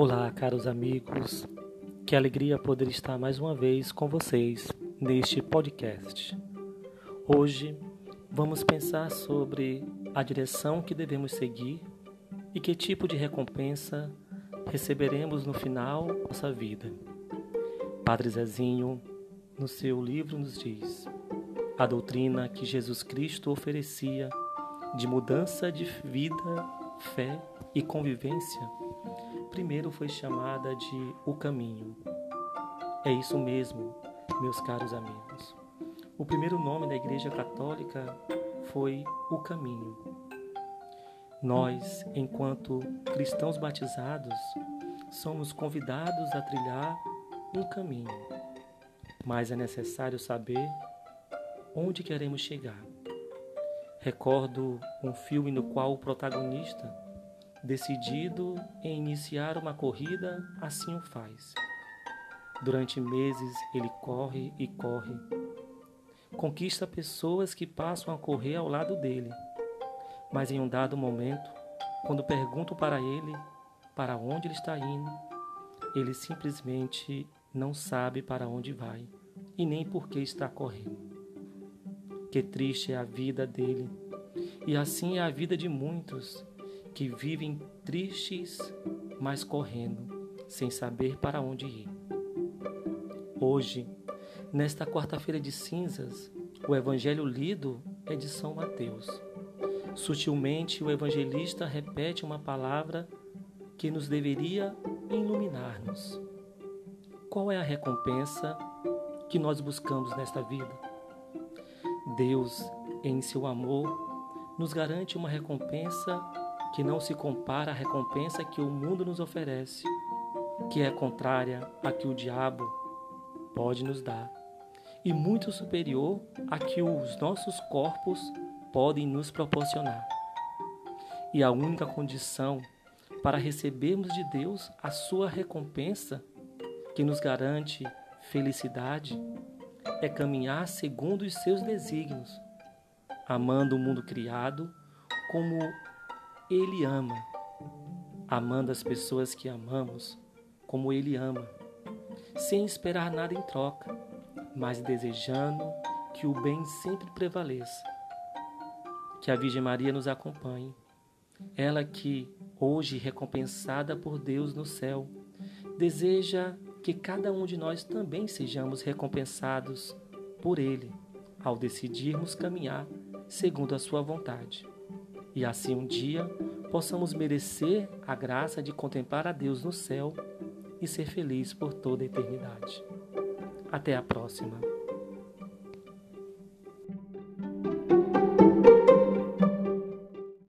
Olá, caros amigos. Que alegria poder estar mais uma vez com vocês neste podcast. Hoje vamos pensar sobre a direção que devemos seguir e que tipo de recompensa receberemos no final da nossa vida. Padre Zezinho, no seu livro, nos diz: a doutrina que Jesus Cristo oferecia de mudança de vida, fé e convivência, primeiro foi chamada de o caminho. É isso mesmo, meus caros amigos. O primeiro nome da Igreja Católica foi o caminho. Nós, enquanto cristãos batizados, somos convidados a trilhar um caminho, mas é necessário saber onde queremos chegar. Recordo um filme no qual o protagonista, decidido em iniciar uma corrida, assim o faz. Durante meses ele corre e corre. Conquista pessoas que passam a correr ao lado dele. Mas em um dado momento, quando pergunto para ele para onde ele está indo, ele simplesmente não sabe para onde vai e nem por que está correndo. Que triste é a vida dele. E assim é a vida de muitos que vivem tristes, mas correndo, sem saber para onde ir. Hoje, nesta quarta-feira de cinzas, o evangelho lido é de São Mateus. Sutilmente, o evangelista repete uma palavra que nos deveria iluminar-nos. Qual é a recompensa que nós buscamos nesta vida? Deus, em seu amor, nos garante uma recompensa que não se compara à recompensa que o mundo nos oferece, que é contrária à que o diabo pode nos dar, e muito superior à que os nossos corpos podem nos proporcionar. E a única condição para recebermos de Deus a sua recompensa, que nos garante felicidade, é caminhar segundo os seus desígnios, amando o mundo criado como Ele ama, amando as pessoas que amamos como Ele ama, sem esperar nada em troca, mas desejando que o bem sempre prevaleça. Que a Virgem Maria nos acompanhe, ela que, hoje recompensada por Deus no céu, deseja que cada um de nós também sejamos recompensados por Ele ao decidirmos caminhar segundo a Sua vontade. E assim um dia possamos merecer a graça de contemplar a Deus no céu e ser feliz por toda a eternidade. Até a próxima.